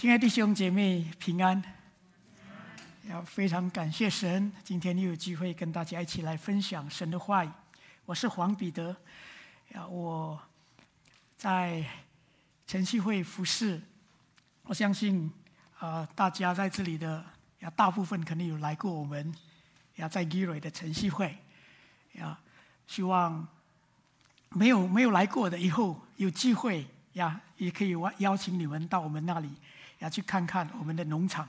亲爱的弟兄姐妹平安，要非常感谢神，今天又有机会跟大家一起来分享神的话语。我是黄彼得，呀，我在晨曦会服侍，我相信啊，大家在这里的呀，大部分肯定有来过我们呀，在 g i r 的晨曦会，呀，希望没有没有来过的，以后有机会呀，也可以邀请你们到我们那里。要去看看我们的农场，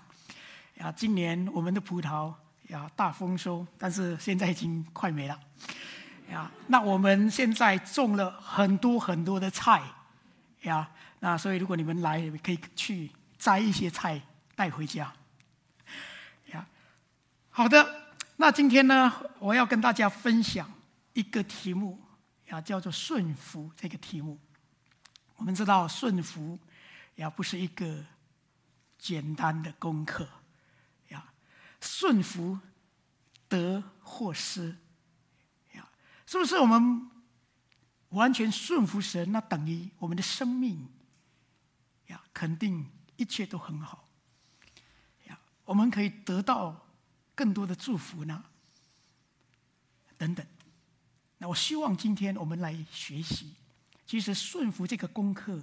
啊，今年我们的葡萄呀大丰收，但是现在已经快没了，呀，那我们现在种了很多很多的菜，呀，那所以如果你们来，可以去摘一些菜带回家，呀，好的，那今天呢，我要跟大家分享一个题目，呀，叫做顺服这个题目。我们知道顺服，呀，不是一个。简单的功课，呀，顺服得或失，呀，是不是我们完全顺服神？那等于我们的生命，呀，肯定一切都很好，呀，我们可以得到更多的祝福呢？等等。那我希望今天我们来学习，其实顺服这个功课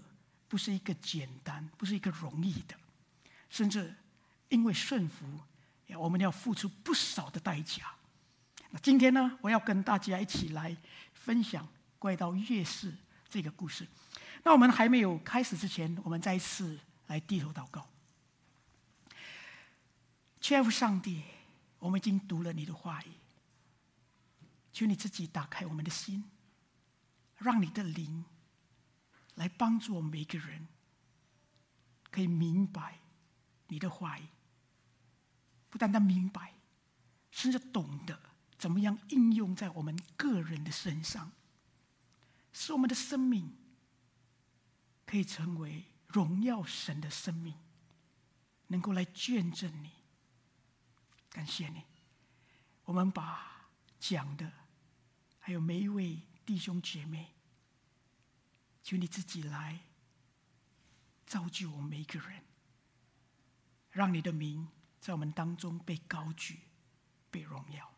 不是一个简单，不是一个容易的。甚至因为顺服，我们要付出不少的代价。那今天呢，我要跟大家一起来分享关于到约瑟这个故事。那我们还没有开始之前，我们再一次来低头祷告。亲爱的上帝，我们已经读了你的话语，求你自己打开我们的心，让你的灵来帮助我们每个人，可以明白。你的话语，不单单明白，甚至懂得怎么样应用在我们个人的身上，使我们的生命可以成为荣耀神的生命，能够来见证你。感谢你，我们把讲的，还有每一位弟兄姐妹，求你自己来造就我们每一个人。让你的名在我们当中被高举、被荣耀。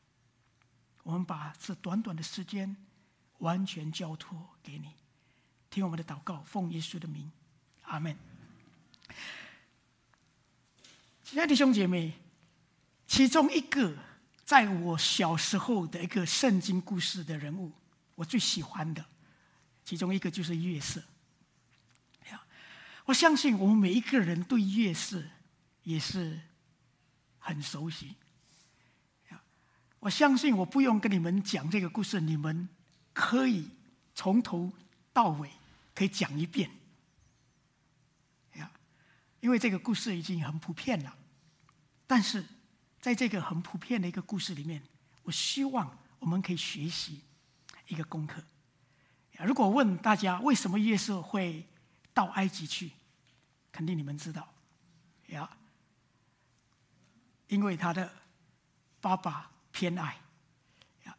我们把这短短的时间完全交托给你，听我们的祷告，奉耶稣的名，阿门。亲爱的弟兄姐妹，其中一个在我小时候的一个圣经故事的人物，我最喜欢的，其中一个就是月色。我相信我们每一个人对月色。也是很熟悉，我相信我不用跟你们讲这个故事，你们可以从头到尾可以讲一遍，呀，因为这个故事已经很普遍了。但是在这个很普遍的一个故事里面，我希望我们可以学习一个功课。如果问大家为什么约瑟会到埃及去，肯定你们知道，呀。因为他的爸爸偏爱，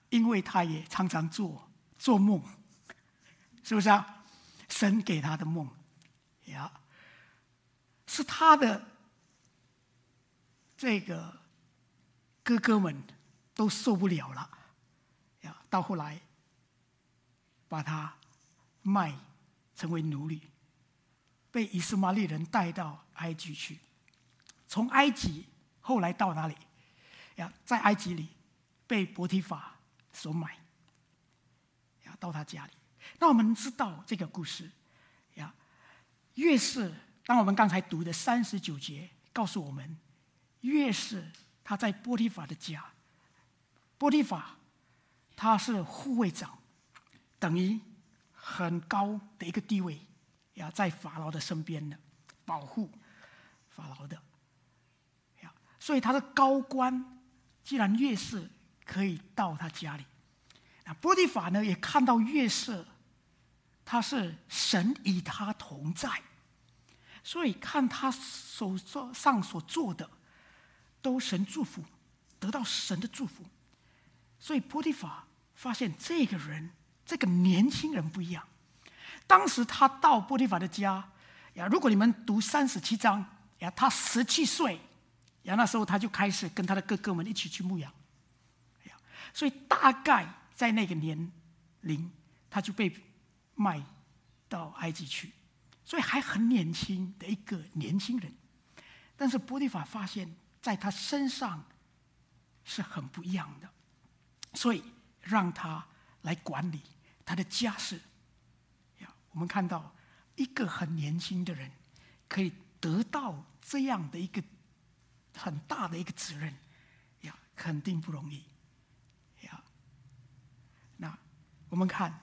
因为他也常常做做梦，是不是啊？神给他的梦，呀，是他的这个哥哥们都受不了了，呀，到后来把他卖成为奴隶，被以实玛利人带到埃及去，从埃及。后来到哪里？呀，在埃及里被波提法所买。呀，到他家里。那我们知道这个故事。呀，越是，当我们刚才读的三十九节告诉我们，越是他在波提法的家。波提法他是护卫长，等于很高的一个地位。呀，在法老的身边的，保护法老的。所以他的高官，既然月色可以到他家里，那波提法呢也看到月色，他是神与他同在，所以看他手上所做的，都神祝福，得到神的祝福。所以波提法发现这个人，这个年轻人不一样。当时他到波提法的家，呀，如果你们读三十七章，呀，他十七岁，然后，那时候他就开始跟他的哥哥们一起去牧羊，呀，所以大概在那个年龄，他就被卖到埃及去，所以还很年轻的一个年轻人，但是波提法发现，在他身上是很不一样的，所以让他来管理他的家事。呀，我们看到一个很年轻的人可以得到这样的一个很大的一个责任，呀，肯定不容易。呀，那我们看。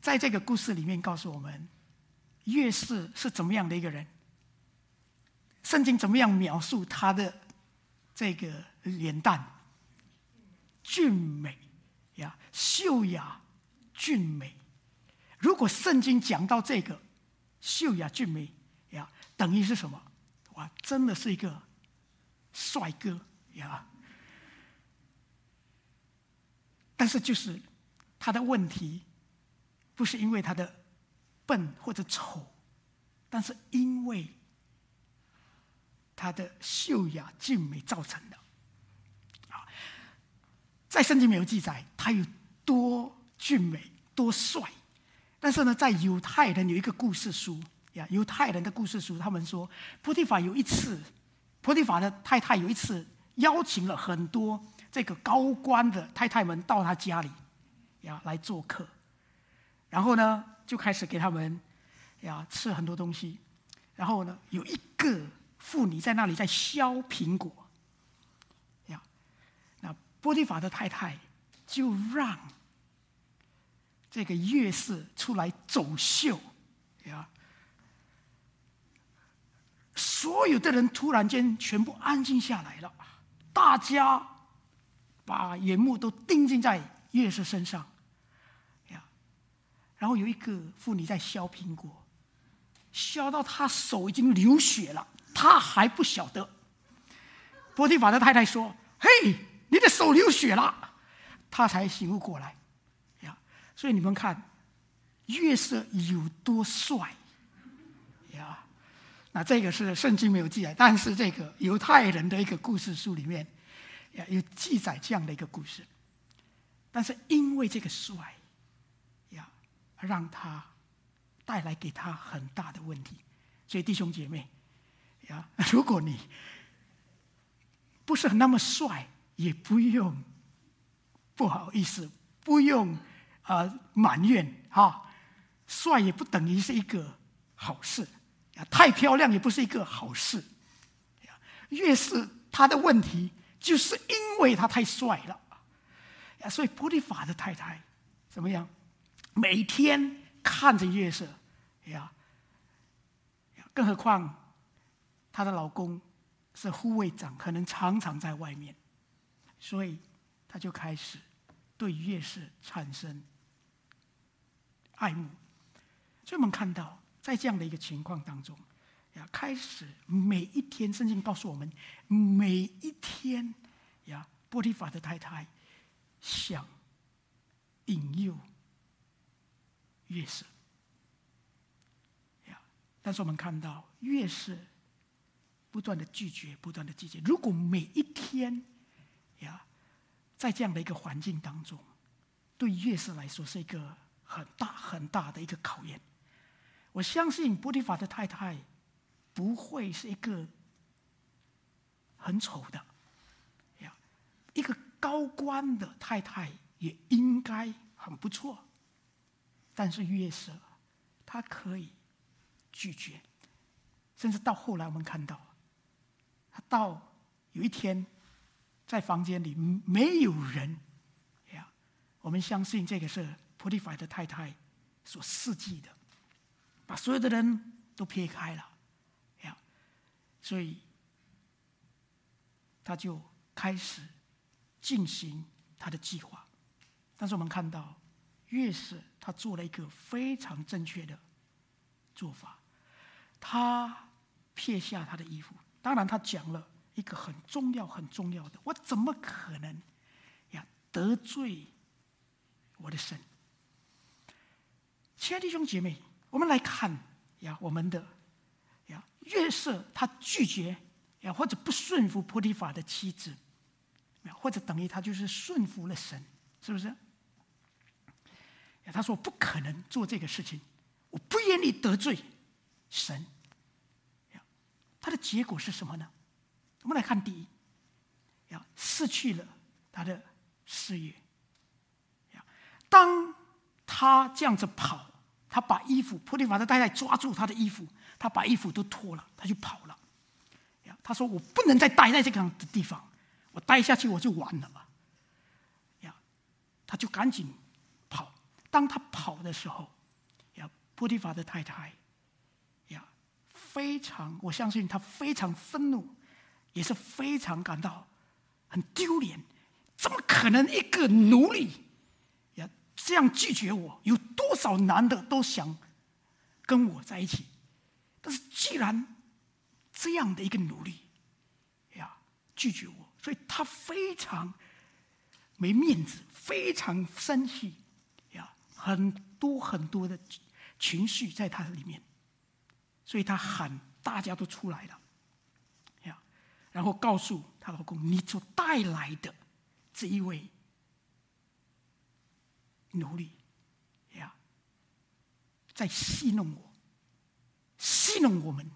在这个故事里面，告诉我们约瑟是怎么样的一个人。圣经怎么样描述他的这个脸蛋？俊美呀，秀雅俊美。如果圣经讲到这个秀雅俊美呀，等于是什么？哇，真的是一个帅哥呀！但是就是他的问题。不是因为他的笨或者丑，但是因为他的秀雅俊美造成的。啊，在圣经没有记载他有多俊美、多帅，但是呢，在犹太人有一个故事书呀，犹太人的故事书，他们说，波提法有一次，波提法的太太有一次邀请了很多这个高官的太太们到他家里呀来做客。然后呢，就开始给他们呀吃很多东西。然后呢，有一个妇女在那里在削苹果。呀，那波提法的太太就让这个约瑟出来走秀。呀，所有的人突然间全部安静下来了，大家把眼目都盯紧在月色身上。呀然后有一个妇女在削苹果，削到她手已经流血了，她还不晓得。波提法的太太说：“嘿，你的手流血了。”她才醒悟过来。呀，所以你们看，月色有多帅？那这个是圣经没有记载，但是这个犹太人的一个故事书里面，有记载这样的一个故事。但是因为这个帅。呀让他带来给他很大的问题，所以弟兄姐妹呀，如果你不是那么帅，也不用不好意思，不用啊、呃、埋怨哈，帅也不等于是一个好事，太漂亮也不是一个好事。越是他的问题，就是因为他太帅了，所以波提法的太太怎么样？每天看着月色，呀，更何况她的老公是护卫长，可能常常在外面，所以她就开始对约瑟产生爱慕。所以我们看到，在这样的一个情况当中，呀，开始每一天，圣经告诉我们，每一天，呀，波提法的太太想引诱。约瑟，呀！但是我们看到约瑟不断的拒绝，不断的拒绝。如果每一天，呀，在这样的一个环境当中，对约瑟来说是一个很大很大的一个考验。我相信波提法的太太不会是一个很丑的，呀，一个高官的太太也应该很不错。但是约瑟，他可以拒绝，甚至到后来我们看到，他到有一天在房间里没有人呀，我们相信这个是波提法的太太所设计的，把所有的人都撇开了呀，所以他就开始进行他的计划，但是我们看到。越是他做了一个非常正确的做法，他撇下他的衣服。当然，他讲了一个很重要、很重要的：我怎么可能呀得罪我的神？亲爱的弟兄姐妹，我们来看呀，我们的呀约瑟他拒绝呀，或者不顺服菩提法的妻子，或者等于他就是顺服了神，是不是？他说不可能做这个事情，我不愿意得罪神。他的结果是什么呢？我们来看第一，要失去了他的事业。当他这样子跑，他把衣服，波提法的太太抓住他的衣服，他把衣服都脱了，他就跑了。他说：“我不能再待在这个的地方，我待下去我就完了嘛。”呀，他就赶紧跑。当他跑的时候，呀，波提法的太太，呀，非常，我相信他非常愤怒，也是非常感到很丢脸。怎么可能一个奴隶？这样拒绝我，有多少男的都想跟我在一起？但是既然这样的一个努力呀拒绝我，所以他非常没面子，非常生气呀，很多很多的情绪在他里面，所以他喊大家都出来了呀，然后告诉她老公：“你所带来的这一位。”奴隶呀，在戏弄我，戏弄我们。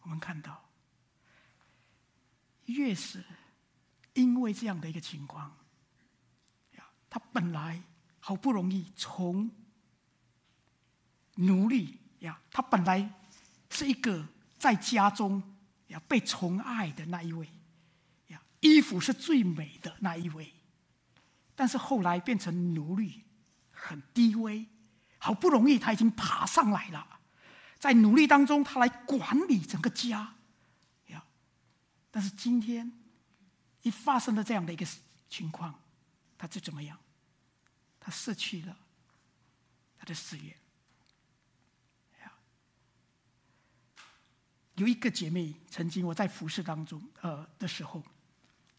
我们看到，越是因为这样的一个情况呀，他本来好不容易从奴隶呀，他本来是一个在家中呀被宠爱的那一位呀，衣服是最美的那一位。但是后来变成奴隶，很低微。好不容易他已经爬上来了，在奴隶当中，他来管理整个家。呀，但是今天一发生了这样的一个情况，他就怎么样？他失去了他的事业。有一个姐妹曾经我在服侍当中，呃的时候，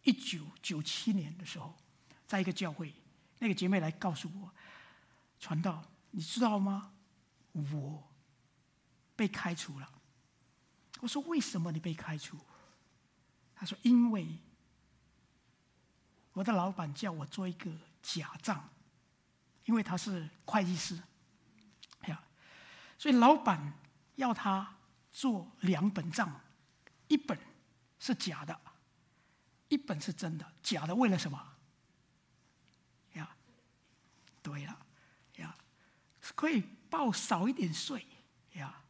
一九九七年的时候。在一个教会，那个姐妹来告诉我，传道，你知道吗？我被开除了。我说，为什么你被开除？她说，因为我的老板叫我做一个假账，因为他是会计师，哎呀，所以老板要他做两本账，一本是假的，一本是真的。假的为了什么？对了，呀，可以报少一点税，呀，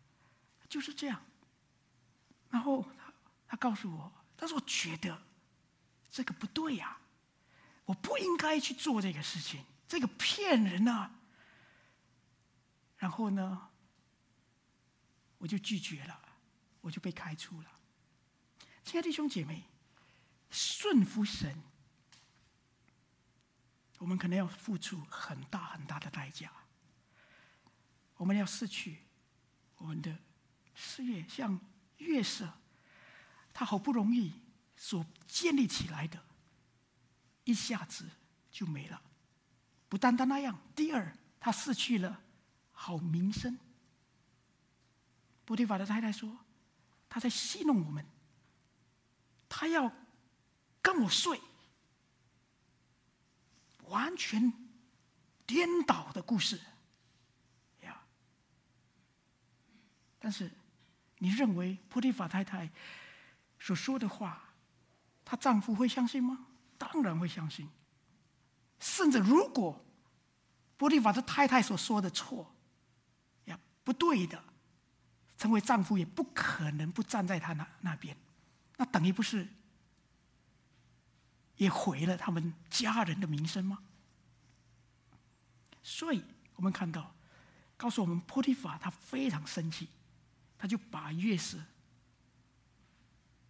就是这样。然后他他告诉我，他说我觉得这个不对呀，我不应该去做这个事情，这个骗人啊。然后呢，我就拒绝了，我就被开除了。亲爱的弟兄姐妹，顺服神。我们可能要付出很大很大的代价。我们要失去我们的事业，像月色，他好不容易所建立起来的，一下子就没了。不单单那样，第二，他失去了好名声。波提法的太太说：“他在戏弄我们，他要跟我睡。”完全颠倒的故事呀！但是，你认为波提法太太所说的话，她丈夫会相信吗？当然会相信。甚至如果波提法的太太所说的错呀，不对的，成为丈夫也不可能不站在她那那边，那等于不是？也毁了他们家人的名声吗？所以我们看到，告诉我们波提法他非常生气，他就把约瑟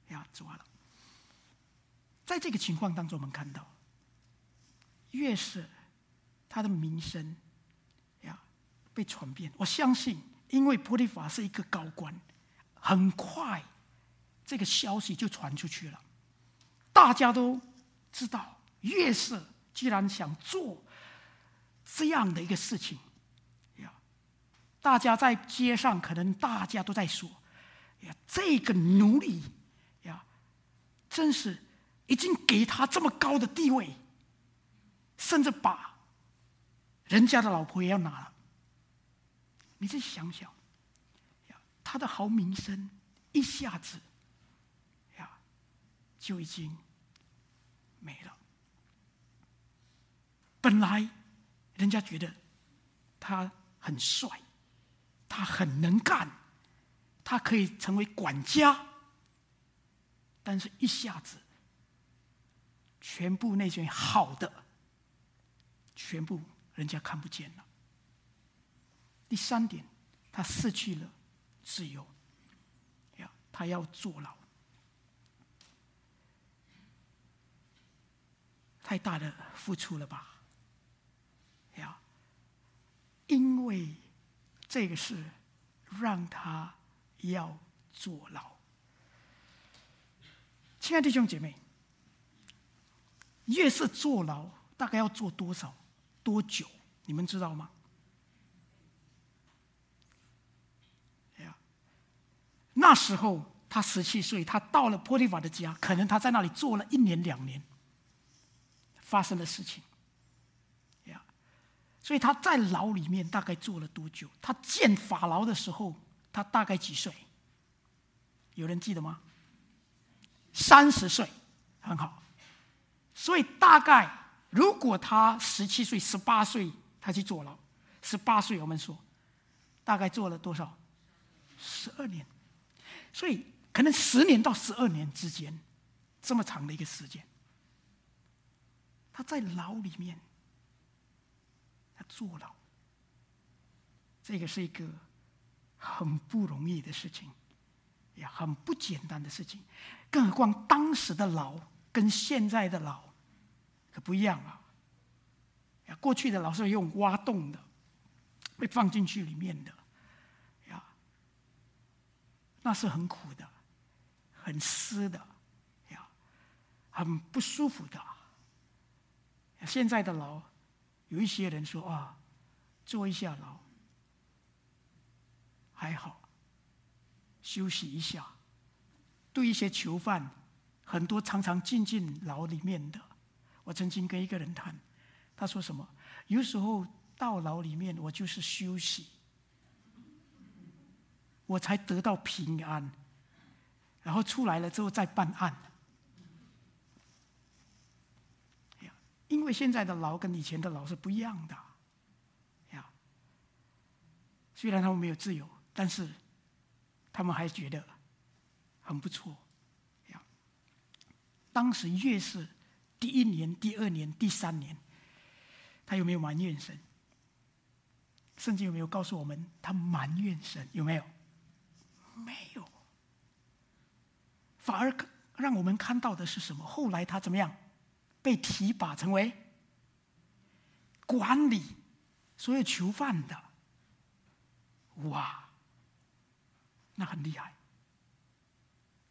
呀抓了。在这个情况当中，我们看到约瑟他的名声呀被传遍。我相信，因为波提法是一个高官，很快这个消息就传出去了，大家都。知道约瑟既然想做这样的一个事情，呀，大家在街上可能大家都在说，呀，这个奴隶呀，真是已经给他这么高的地位，甚至把人家的老婆也要拿了。你再想想，呀，他的好名声一下子呀就已经没了。本来人家觉得他很帅，他很能干，他可以成为管家，但是一下子，全部那些好的，全部人家看不见了。第三点，他失去了自由，呀，他要坐牢，太大的付出了吧？呀因为这个事让他要坐牢。亲爱的弟兄姐妹，越是坐牢大概要坐多少多久？你们知道吗？呀那时候他十七岁，他到了波提法的家，可能他在那里坐了一年两年，发生的事情。呀所以他在牢里面大概坐了多久？他见法牢的时候，他大概几岁？有人记得吗？三十岁，很好。所以大概如果他十七岁、十八岁，他去坐牢，十八岁我们说，大概坐了多少？十二年。所以可能十年到十二年之间，这么长的一个时间，他在牢里面。他坐牢，这个是一个很不容易的事情，也很不简单的事情。更何况当时的牢跟现在的牢可不一样啊！过去的牢是用挖洞的，会放进去里面的，呀，那是很苦的，很湿的，呀，很不舒服的。现在的牢。有一些人说啊，坐一下牢还好，休息一下。对一些囚犯，很多常常进进牢里面的，我曾经跟一个人谈，他说什么？有时候到牢里面，我就是休息，我才得到平安，然后出来了之后再办案。因为现在的牢跟以前的牢是不一样的，呀。虽然他们没有自由，但是他们还觉得很不错，呀。当时越是第一年、第二年、第三年，他有没有埋怨神？圣经有没有告诉我们他埋怨神？有没有？没有。反而让我们看到的是什么？后来他怎么样？被提拔成为管理所有囚犯的，哇，那很厉害。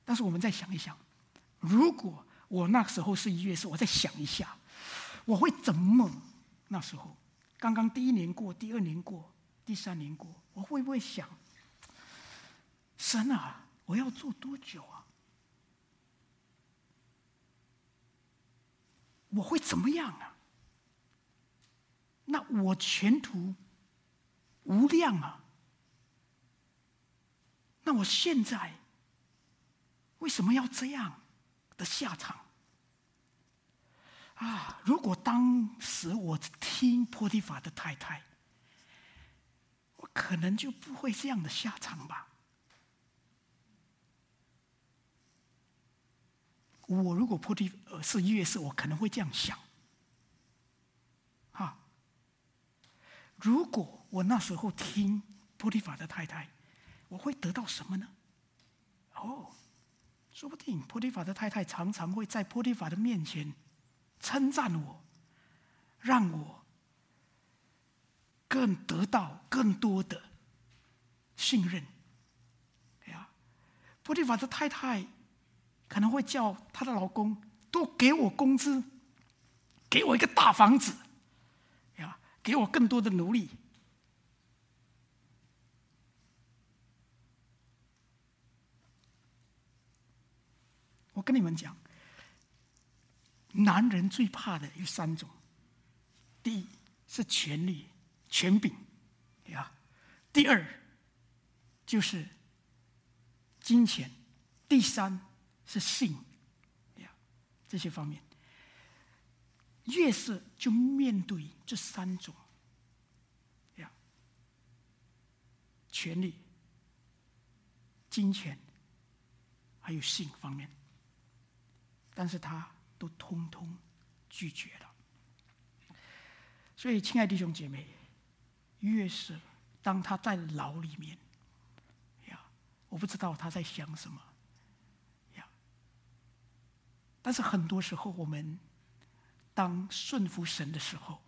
但是我们再想一想，如果我那时候是约瑟，我再想一下，我会怎么？那时候刚刚第一年过，第二年过，第三年过，我会不会想，神啊，我要做多久啊？我会怎么样啊？那我前途无量啊！那我现在为什么要这样的下场啊？如果当时我听波提法的太太，我可能就不会这样的下场吧。我如果菩提呃是约瑟，我可能会这样想，哈。如果我那时候听波提法的太太，我会得到什么呢？哦，说不定波提法的太太常常会在波提法的面前称赞我，让我更得到更多的信任。哎呀，波提法的太太。可能会叫她的老公多给我工资，给我一个大房子，呀，给我更多的奴隶。我跟你们讲，男人最怕的有三种：第一是权力、权柄，呀；第二就是金钱；第三是性，呀，这些方面。越是就面对这三种，呀，权力、金钱，还有性方面，但是他都通通拒绝了。所以，亲爱的弟兄姐妹，越是当他在牢里面，呀，我不知道他在想什么，但是很多时候我们。当顺服神的时候，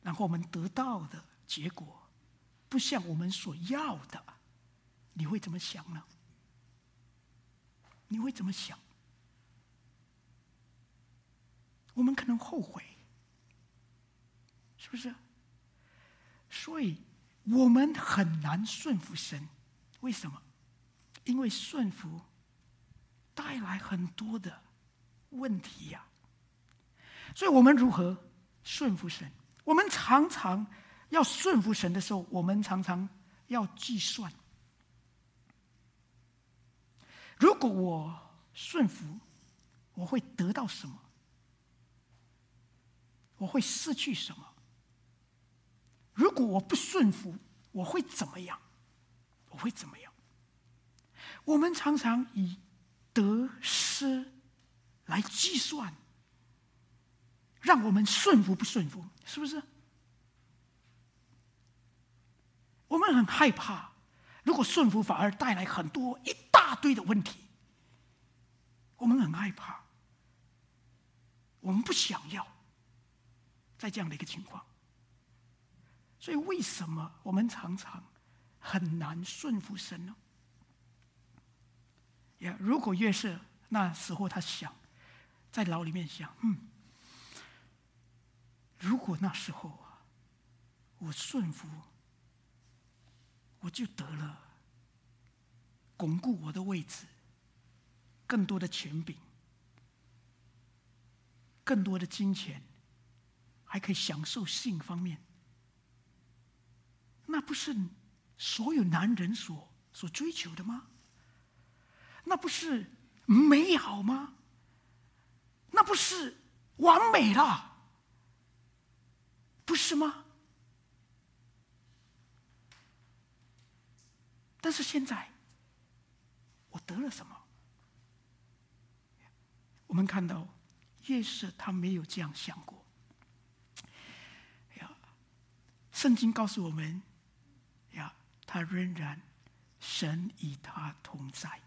然后我们得到的结果不像我们所要的，你会怎么想呢？你会怎么想？我们可能后悔，是不是？所以我们很难顺服神，为什么？因为顺服带来很多的问题呀。所以我们如何顺服神？我们常常要顺服神的时候，我们常常要计算：如果我顺服，我会得到什么？我会失去什么？如果我不顺服，我会怎么样？我会怎么样？我们常常以得失来计算。让我们顺服不顺服，是不是？我们很害怕，如果顺服反而带来很多一大堆的问题，我们很害怕，我们不想要在这样的一个情况。所以，为什么我们常常很难顺服神呢？呀，如果约瑟那时候他想在牢里面想，嗯。如果那时候啊，我顺服，我就得了巩固我的位置，更多的权柄，更多的金钱，还可以享受性方面，那不是所有男人所所追求的吗？那不是美好吗？那不是完美了？不是吗？但是现在，我得了什么？我们看到，约瑟他没有这样想过。呀，圣经告诉我们，呀，他仍然神与他同在。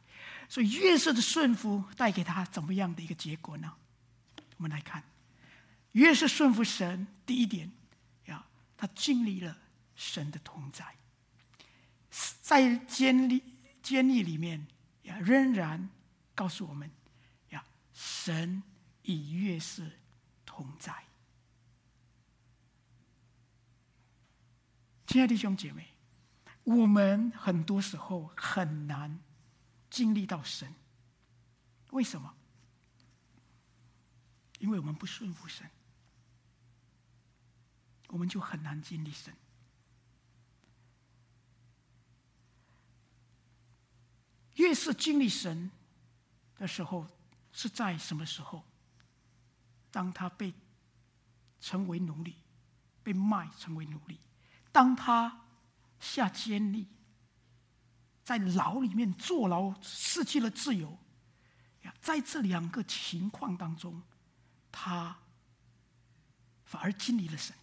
所以约瑟的顺服带给他怎么样的一个结果呢？我们来看，约瑟顺服神，第一点呀。他经历了神的同在，在监狱监狱里面呀，仍然告诉我们呀，神与约瑟同在。亲爱的弟兄姐妹，我们很多时候很难经历到神，为什么？因为我们不顺服神。我们就很难经历神。越是经历神的时候，是在什么时候？当他被成为奴隶，被卖成为奴隶，当他下监狱，在牢里面坐牢，失去了自由。在这两个情况当中，他反而经历了神。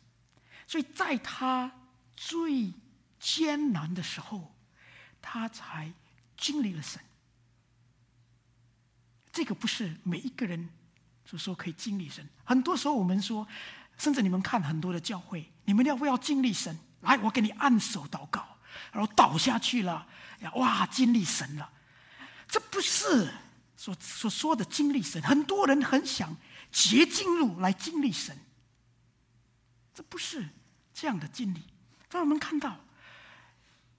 所以在他最艰难的时候，他才经历了神。这个不是每一个人所说可以经历神。很多时候我们说，甚至你们看很多的教会，你们要不要经历神？来，我给你按手祷告，然后倒下去了，哇，经历神了。这不是所所说的经历神。很多人很想捷径路来经历神，这不是。这样的经历，让我们看到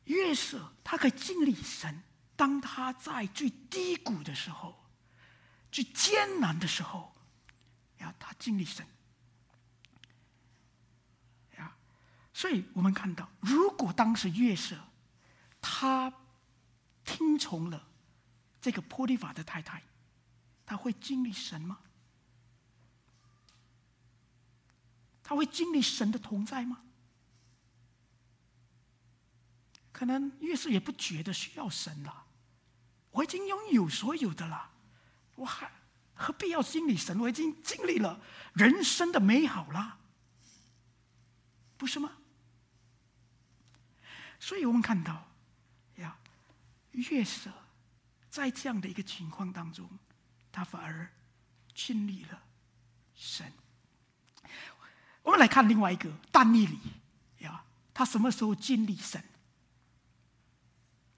约瑟他可以经历神。当他在最低谷的时候，最艰难的时候，呀，他经历神。呀，所以我们看到，如果当时月色他听从了这个波利法的太太，他会经历神吗？他会经历神的同在吗？可能约瑟也不觉得需要神了，我已经拥有所有的了，我还何必要经历神？我已经经历了人生的美好了，不是吗？所以我们看到，呀，约瑟在这样的一个情况当中，他反而经历了神。我们来看另外一个但以理呀，他什么时候经历神？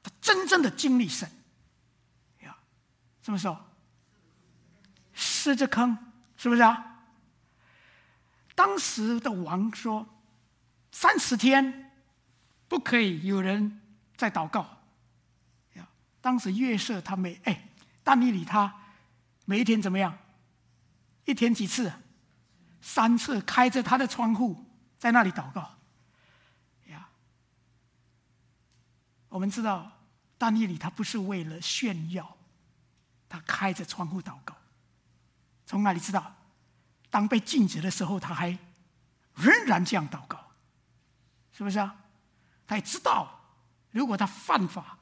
他真正的经历神，呀，什么时候？狮子坑，是不是啊？当时的王说，三十天不可以有人在祷告。当时月色他没哎，但以理他每一天怎么样？一天几次？三次，开着他的窗户在那里祷告呀。我们知道，但以理他不是为了炫耀，他开着窗户祷告。从哪里知道？当被禁止的时候，他还仍然这样祷告，是不是啊？他也知道，如果他犯法，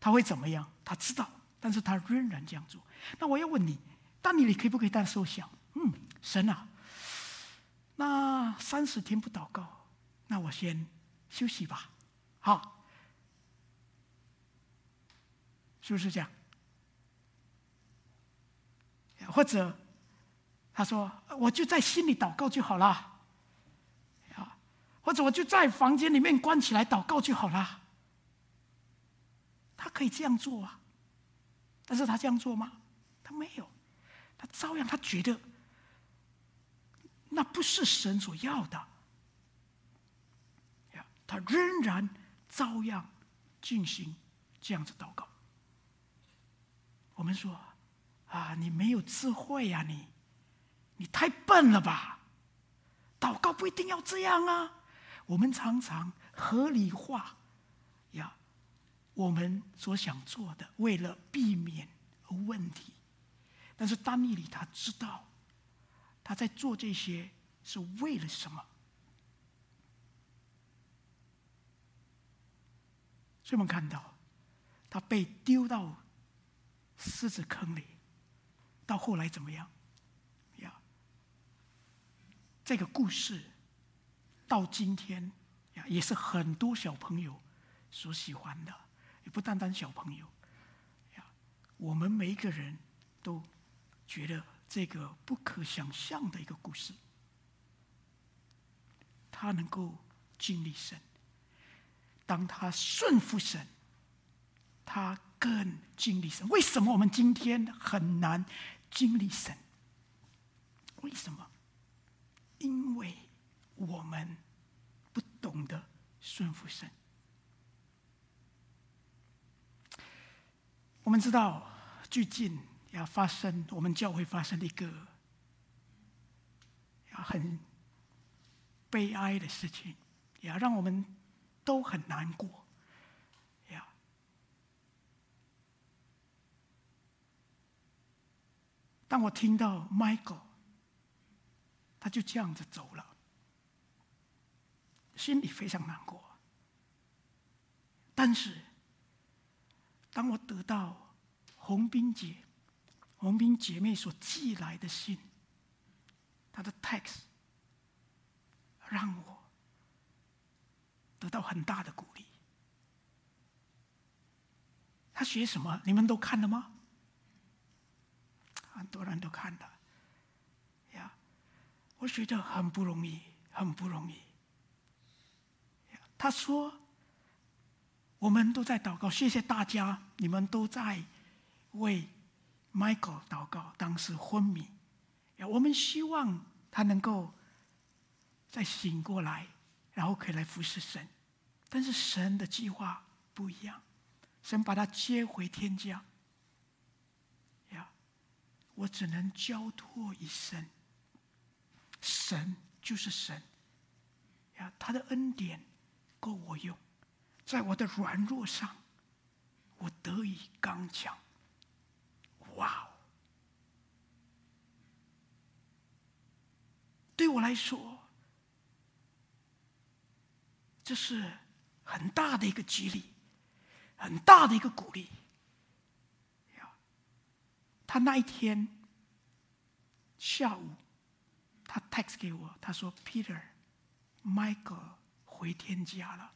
他会怎么样？他知道，但是他仍然这样做。那我要问你，但以理可不可以当时候想，嗯，神啊，那三十天不祷告，那我先休息吧，好。是不是这样？或者他说：“我就在心里祷告就好了。”或者我就在房间里面关起来祷告就好了。他可以这样做啊，但是他这样做吗？他没有，他照样，他觉得那不是神所要的。他仍然照样进行这样子祷告。我们说，啊，你没有智慧呀，你，你太笨了吧？祷告不一定要这样啊。我们常常合理化呀，我们所想做的，为了避免问题。但是丹尼里他知道，他在做这些是为了什么？所以我们看到，他被丢到。狮子坑里，到后来怎么样？呀，这个故事到今天呀，也是很多小朋友所喜欢的，也不单单小朋友呀，我们每一个人都觉得这个不可想象的一个故事，他能够经历神，当他顺服神，他。更经历神，为什么我们今天很难经历神？为什么？因为我们懂得顺服神。我们知道最近要发生，我们教会发生一个很悲哀的事情，也让我们都很难过。呀当我听到 Michael，他就这样子走了，心里非常难过。但是，当我得到红冰姐、红冰姐妹所寄来的信，她的 text，让我得到很大的鼓励。他写什么？你们都看了吗？很多人都看了，呀，我觉得很不容易，很不容易。他说：“我们都在祷告，谢谢大家，你们都在为 Michael 祷告。当时昏迷，呀，我们希望他能够再醒过来，然后可以来服侍神。但是神的计划不一样，神把他接回天家。”呀我只能交托一生。神就是神，呀，他的恩典够我用，在我的软弱上，我得以刚强。哇哦！对我来说，这是很大的一个激励，很大的一个鼓励。他那一天下午，他 text 给我，他说：“Peter，Michael 回天家了，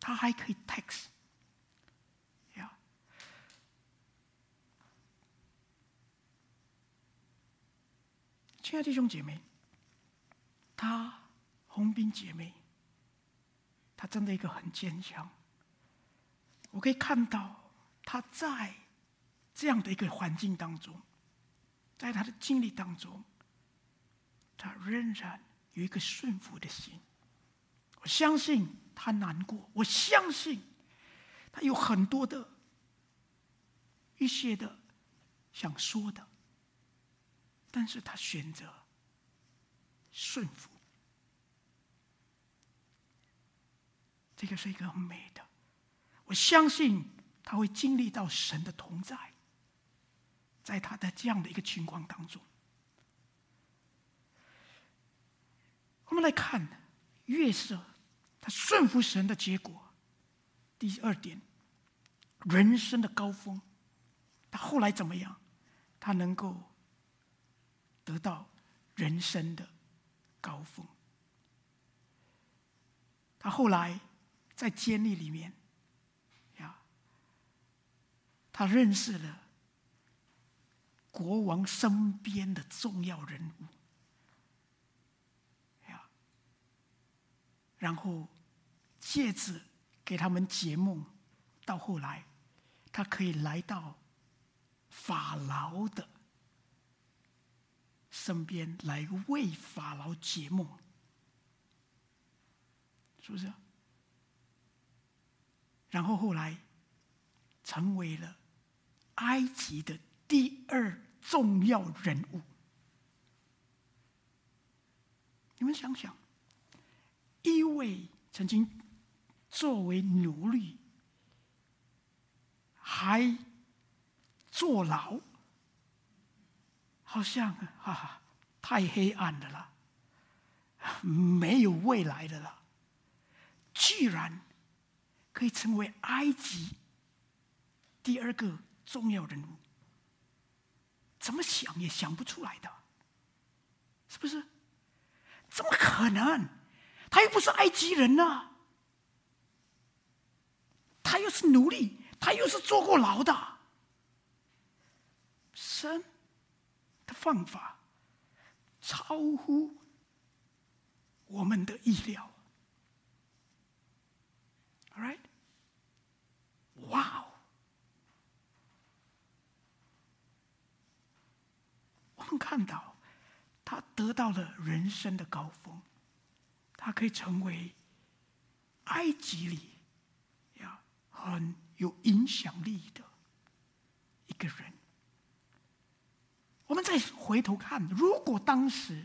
他还可以 text。”呀，亲爱的弟兄姐妹，他红兵姐妹，他真的一个很坚强。我可以看到他在。这样的一个环境当中，在他的经历当中，他仍然有一个顺服的心。我相信他难过，我相信他有很多的一些的想说的，但是他选择顺服。这个是一个很美的，我相信他会经历到神的同在。在他的这样的一个情况当中，我们来看月色他顺服神的结果。第二点，人生的高峰，他后来怎么样？他能够得到人生的高峰。他后来在监狱里面，呀，他认识了。国王身边的重要人物，呀，然后借此给他们解梦，到后来，他可以来到法老的身边来为法老解梦，是不是？然后后来成为了埃及的第二重要人物，你们想想，一位曾经作为奴隶，还坐牢，好像啊，太黑暗的了，没有未来的了，居然可以成为埃及第二个重要人物。怎么想也想不出来的，是不是？怎么可能？他又不是埃及人呢、他又是奴隶，他又是坐过牢的。神的方法超乎我们的意料。All right，哇哦！我们看到，他得到了人生的高峰，他可以成为埃及里很有影响力的一个人。我们再回头看，如果当时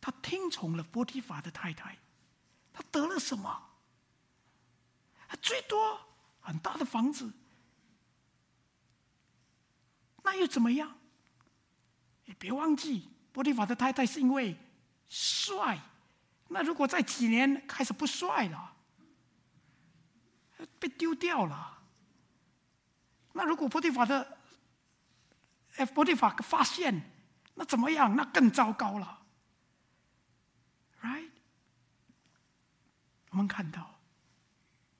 他听从了波提法的太太，他得了什么？最多很大的房子，那又怎么样？你别忘记，波提法的太太是因为帅。那如果在几年开始不帅了，被丢掉了。那如果波提法的，哎，波提法发现，那怎么样？那更糟糕了，right？我们看到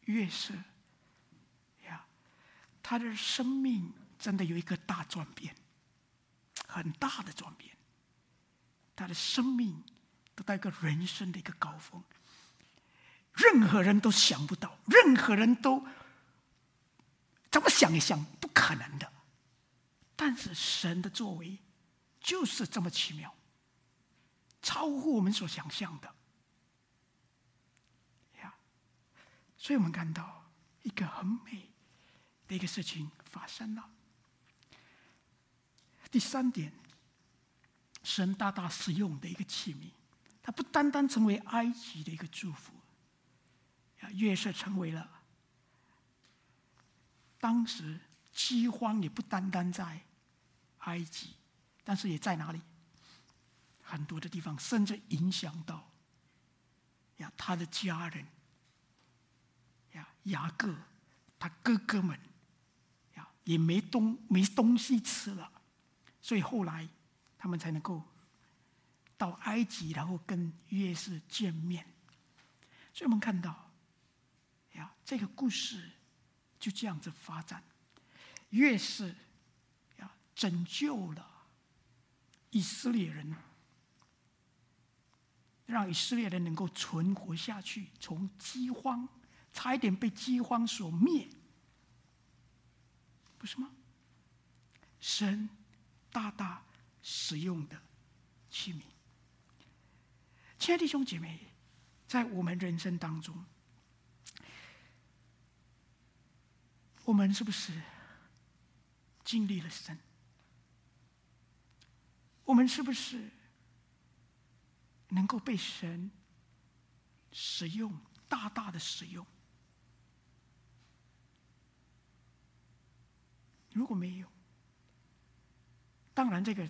月色呀，他的生命真的有一个大转变。很大的转变，他的生命得到一个人生的一个高峰，任何人都想不到，任何人都怎么想也想不可能的，但是神的作为就是这么奇妙，超乎我们所想象的呀！所以我们看到一个很美的一个事情发生了。第三点，神大大使用的一个器皿，它不单单成为埃及的一个祝福，约瑟成为了当时饥荒也不单单在埃及，但是也在哪里？很多的地方，甚至影响到呀他的家人呀雅各，他哥哥们呀也没东没东西吃了，所以后来他们才能够到埃及，然后跟约瑟见面。所以我们看到呀这个故事就这样子发展，越是呀拯救了以色列人。让以色列人能够存活下去，从饥荒差一点被饥荒所灭，不是吗？神大大使用的器皿。亲爱的弟兄姐妹，在我们人生当中，我们是不是经历了神？我们是不是？能够被神使用，大大的使用。如果没有，当然这个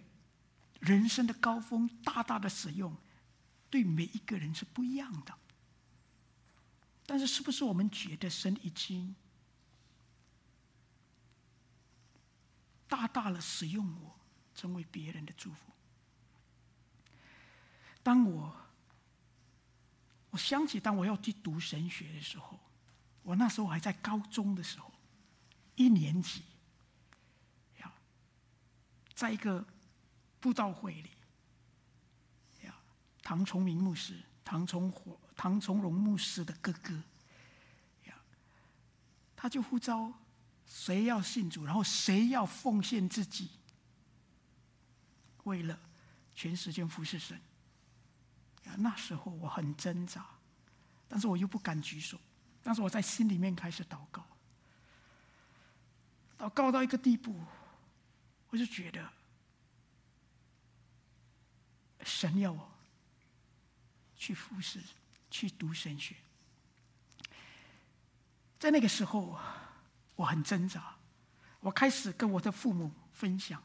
人生的高峰，大大的使用，对每一个人是不一样的。但是，是不是我们觉得神已经大大的使用我，成为别人的祝福？当我我想起，当我要去读神学的时候，我那时候还在高中的时候，一年级，呀，在一个布道会里，呀，唐崇明牧师、唐崇火、唐崇荣牧师的哥哥，呀，他就呼召谁要信主，然后谁要奉献自己，为了全时间服侍神。那时候我很挣扎，但是我又不敢举手。但是我在心里面开始祷告，祷告到一个地步，我就觉得神要我去服侍，去读神学。在那个时候，我很挣扎。我开始跟我的父母分享，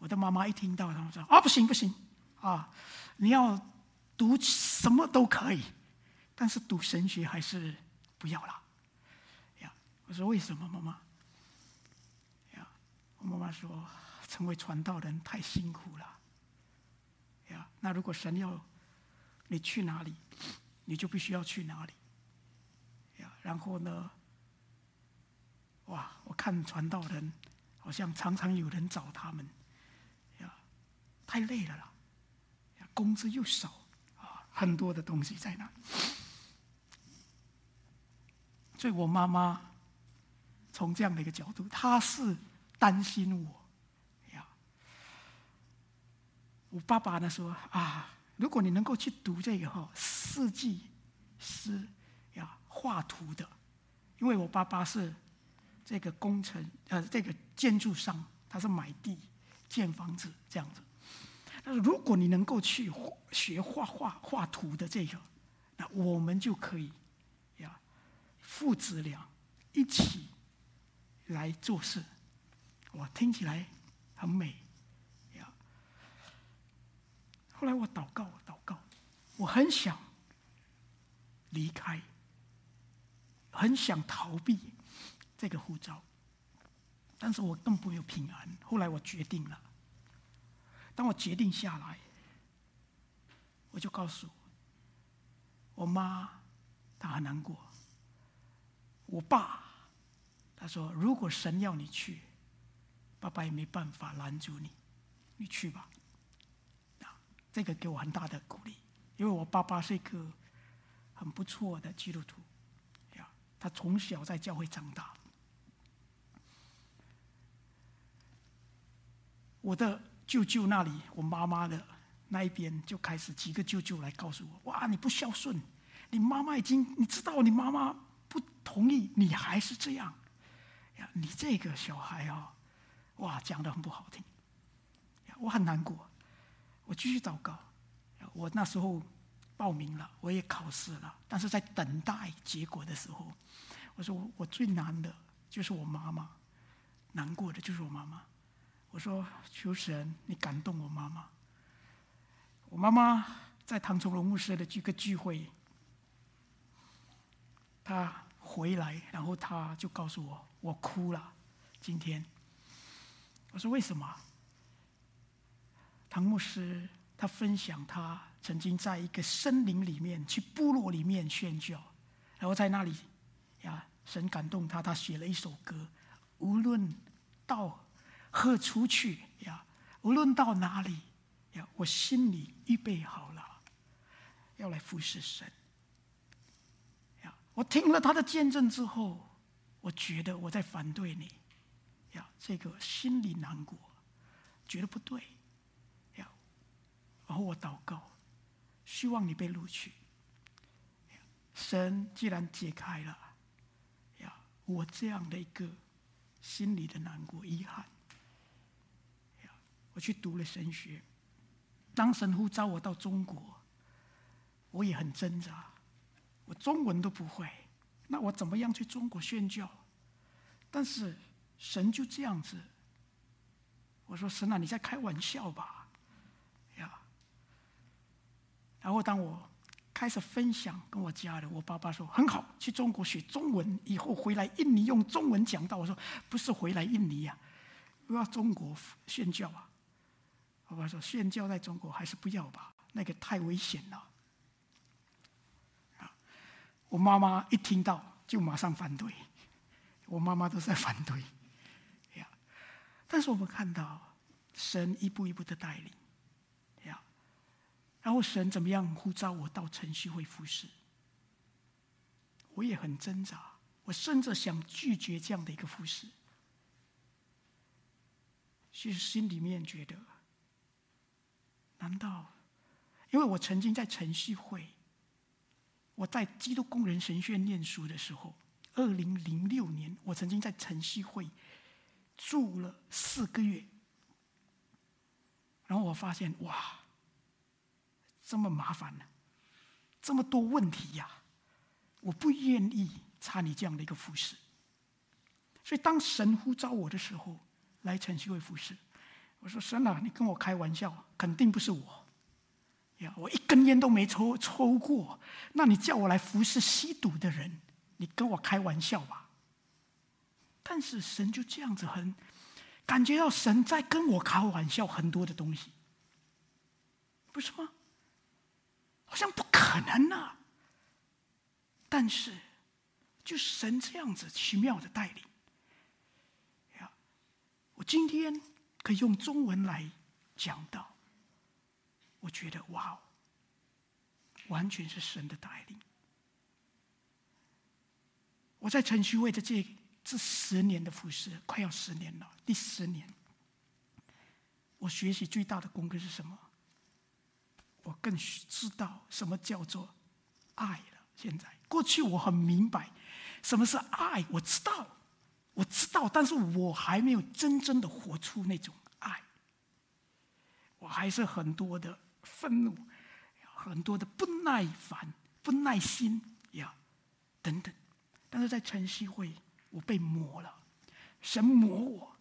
我的妈妈一听到，他们说：“啊，不行不行啊，你要。”读什么都可以，但是读神学还是不要了。呀，我说为什么，妈妈？呀，我妈妈说，成为传道人太辛苦了。呀，那如果神要你去哪里，你就必须要去哪里。呀，然后呢？哇，我看传道人好像常常有人找他们。呀，太累了啦。工资又少啊。很多的东西在那，所以我妈妈从这样的一个角度，她是担心我呀。我爸爸呢说啊，如果你能够去读这个哈设计师呀画图的，因为我爸爸是这个工程呃这个建筑商，他是买地建房子这样子。但是如果你能够去学画画、画图的这个，那我们就可以呀，父子俩一起来做事。哇，听起来很美呀。后来我祷告，祷告，我很想离开，很想逃避这个护照，但是我更不有平安。后来我决定了。当我决定下来，我就告诉我妈，她很难过。我爸他说：“如果神要你去，爸爸也没办法拦住你，你去吧。”啊这个给我很大的鼓励，因为我爸爸是一个很不错的基督徒，呀，他从小在教会长大。我的。舅舅那里，我妈妈的那一边就开始几个舅舅来告诉我：“哇，你不孝顺，你妈妈已经你知道，你妈妈不同意，你还是这样呀？你这个小孩啊，哇，讲得很不好听我很难过。我继续祷告。我那时候报名了，我也考试了，但是在等待结果的时候，我说我最难的就是我妈妈，难过的就是我妈妈。我说求神，你感动我妈妈。我妈妈在唐崇荣牧师的这个聚会，她回来，然后她就告诉我，我哭了。今天，我说为什么？唐牧师他分享他曾经在一个森林里面去部落里面宣教，然后在那里呀，神感动他，他写了一首歌，无论到喝出去呀，无论到哪里呀，我心里预备好了，要来服侍神。呀，我听了他的见证之后，我觉得我在反对你，呀，这个心里难过，觉得不对呀。然后我祷告，希望你被录取。神既然解开了，呀，我这样的一个心里的难过、遗憾，我去读了神学。当神呼召我到中国，我也很挣扎，我中文都不会，那我怎么样去中国宣教？但是神就这样子，我说神啊，你在开玩笑吧？呀然后当我开始分享跟我家人，我爸爸说很好，去中国学中文，以后回来印尼用中文讲道。我说不是回来印尼呀、啊，又要中国宣教啊。我爸说宣教在中国还是不要吧，那个太危险了。啊，我妈妈一听到就马上反对，我妈妈都在反对，呀。但是我们看到神一步一步的带领。呀然后神怎么样呼召我到晨曦会服侍？我也很挣扎，我甚至想拒绝这样的一个服侍。其实心里面觉得，难道因为我曾经在晨曦会，我在基督工人神学院念书的时候，二零零六年，我曾经在晨曦会住了四个月，然后我发现哇！这么麻烦呢，这么多问题呀，我不愿意参与这样的一个服侍。所以当神呼召我的时候，来晨曦会服侍，我说神啊，你跟我开玩笑，肯定不是我。呀，我一根烟都没抽抽过，那你叫我来服侍吸毒的人，你跟我开玩笑吧？但是神就这样子很感觉到神在跟我开玩笑，很多的东西，不是吗？好像不可能啊！但是，就神这样子奇妙的带领，呀，我今天可以用中文来讲道，我觉得哇哦，完全是神的带领。我在晨曦会的这这十年的服侍，快要十年了，第十年，我学习最大的功课是什么？我更知道什么叫做爱了。现在，过去我很明白什么是爱，我知道，我知道，但是我还没有真正的活出那种爱。我还是很多的愤怒，很多的不耐烦、不耐心呀，等等。但是在晨曦会，我被磨了，神磨我，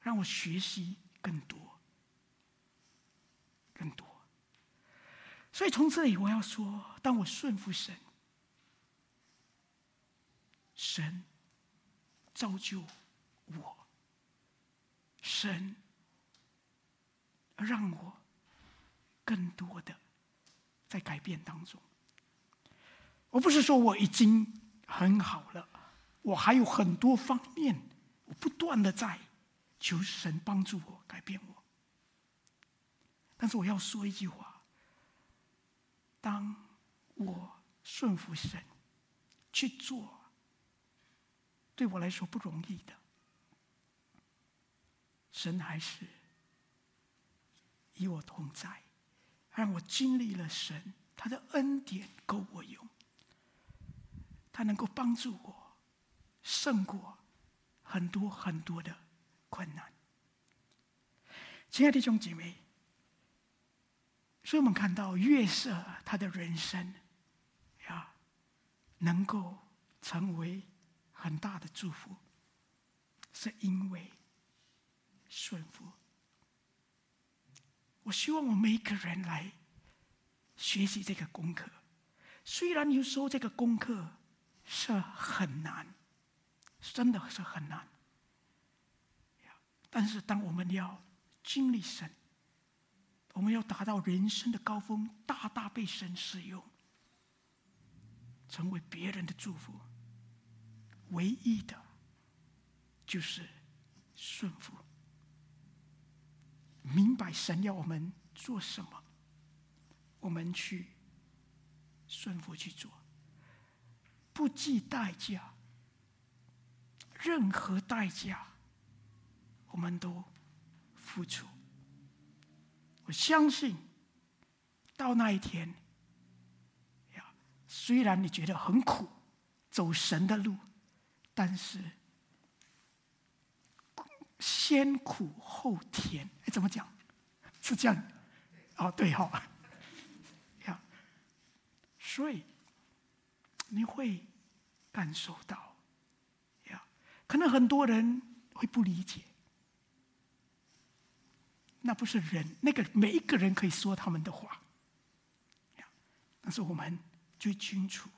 让我学习更多，更多。所以从这里我要说，当我顺服神，神造就我，神让我更多的在改变当中。我不是说我已经很好了，我还有很多方面，我不断的在求神帮助我改变我。但是我要说一句话。当我顺服神去做，对我来说不容易的，神还是与我同在，让我经历了神他的恩典够我用，他能够帮助我胜过很多很多的困难。亲爱的弟兄姐妹，所以我们看到月色他的人生呀，能够成为很大的祝福，是因为顺服。我希望我们每一个人来学习这个功课，虽然有时候这个功课是很难，真的是很难。但是当我们要经历神，我们要达到人生的高峰，大大被神使用，成为别人的祝福，唯一的，就是顺服。明白神要我们做什么，我们去顺服去做，不计代价，任何代价，我们都付出。我相信，到那一天，呀，虽然你觉得很苦，走神的路，但是。先苦后甜，哎，怎么讲？是这样？哦，对哈、哦，呀，所以你会感受到，呀，可能很多人会不理解，那不是人，那个每一个人可以说他们的话，呀，但是我们最清楚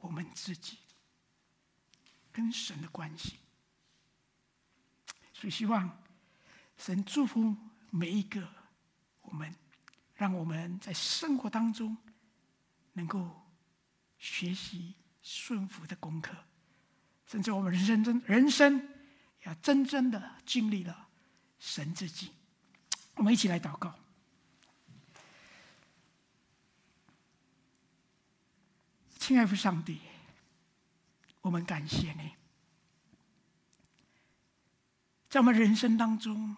我们自己跟神的关系。所以，希望神祝福每一个我们，让我们在生活当中能够学习顺服的功课，甚至我们人生真人生要真正的经历了神自己。我们一起来祷告，亲爱的上帝，我们感谢你。在我们人生当中，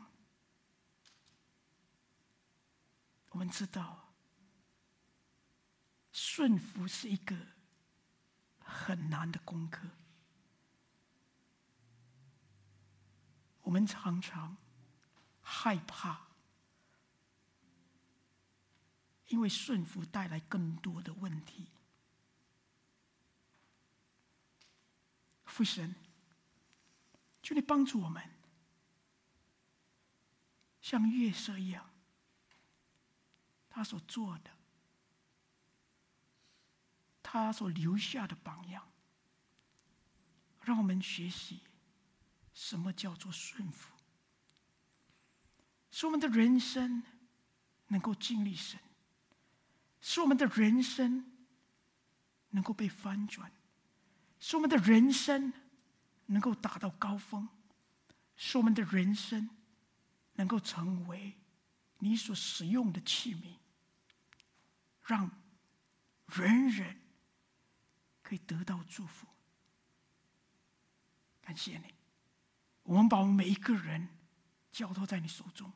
我们知道顺服是一个很难的功课。我们常常害怕，因为顺服带来更多的问题。父神，求你帮助我们。像约瑟一样，他所做的，他所留下的榜样，让我们学习什么叫做顺服，使我们的人生能够经历神，使我们的人生能够被翻转，使我们的人生能够达到高峰，使我们的人生。能够成为你所使用的器皿，让人人可以得到祝福。感谢你，我们把我们每一个人交托在你手中，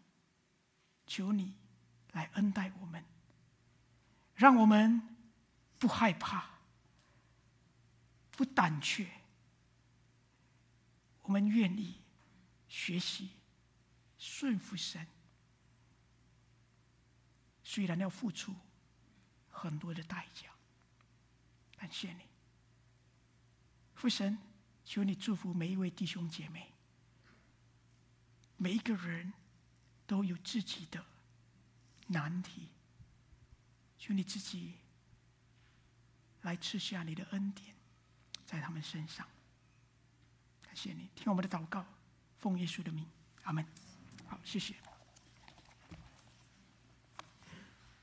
求你来恩待我们，让我们不害怕，不胆怯，我们愿意学习。顺服神，虽然要付出很多的代价，感谢你，父神，求你祝福每一位弟兄姐妹。每一个人都有自己的难题，求你自己来赐下你的恩典在他们身上。感谢你，听我们的祷告，奉耶稣的名，阿门。好，谢谢。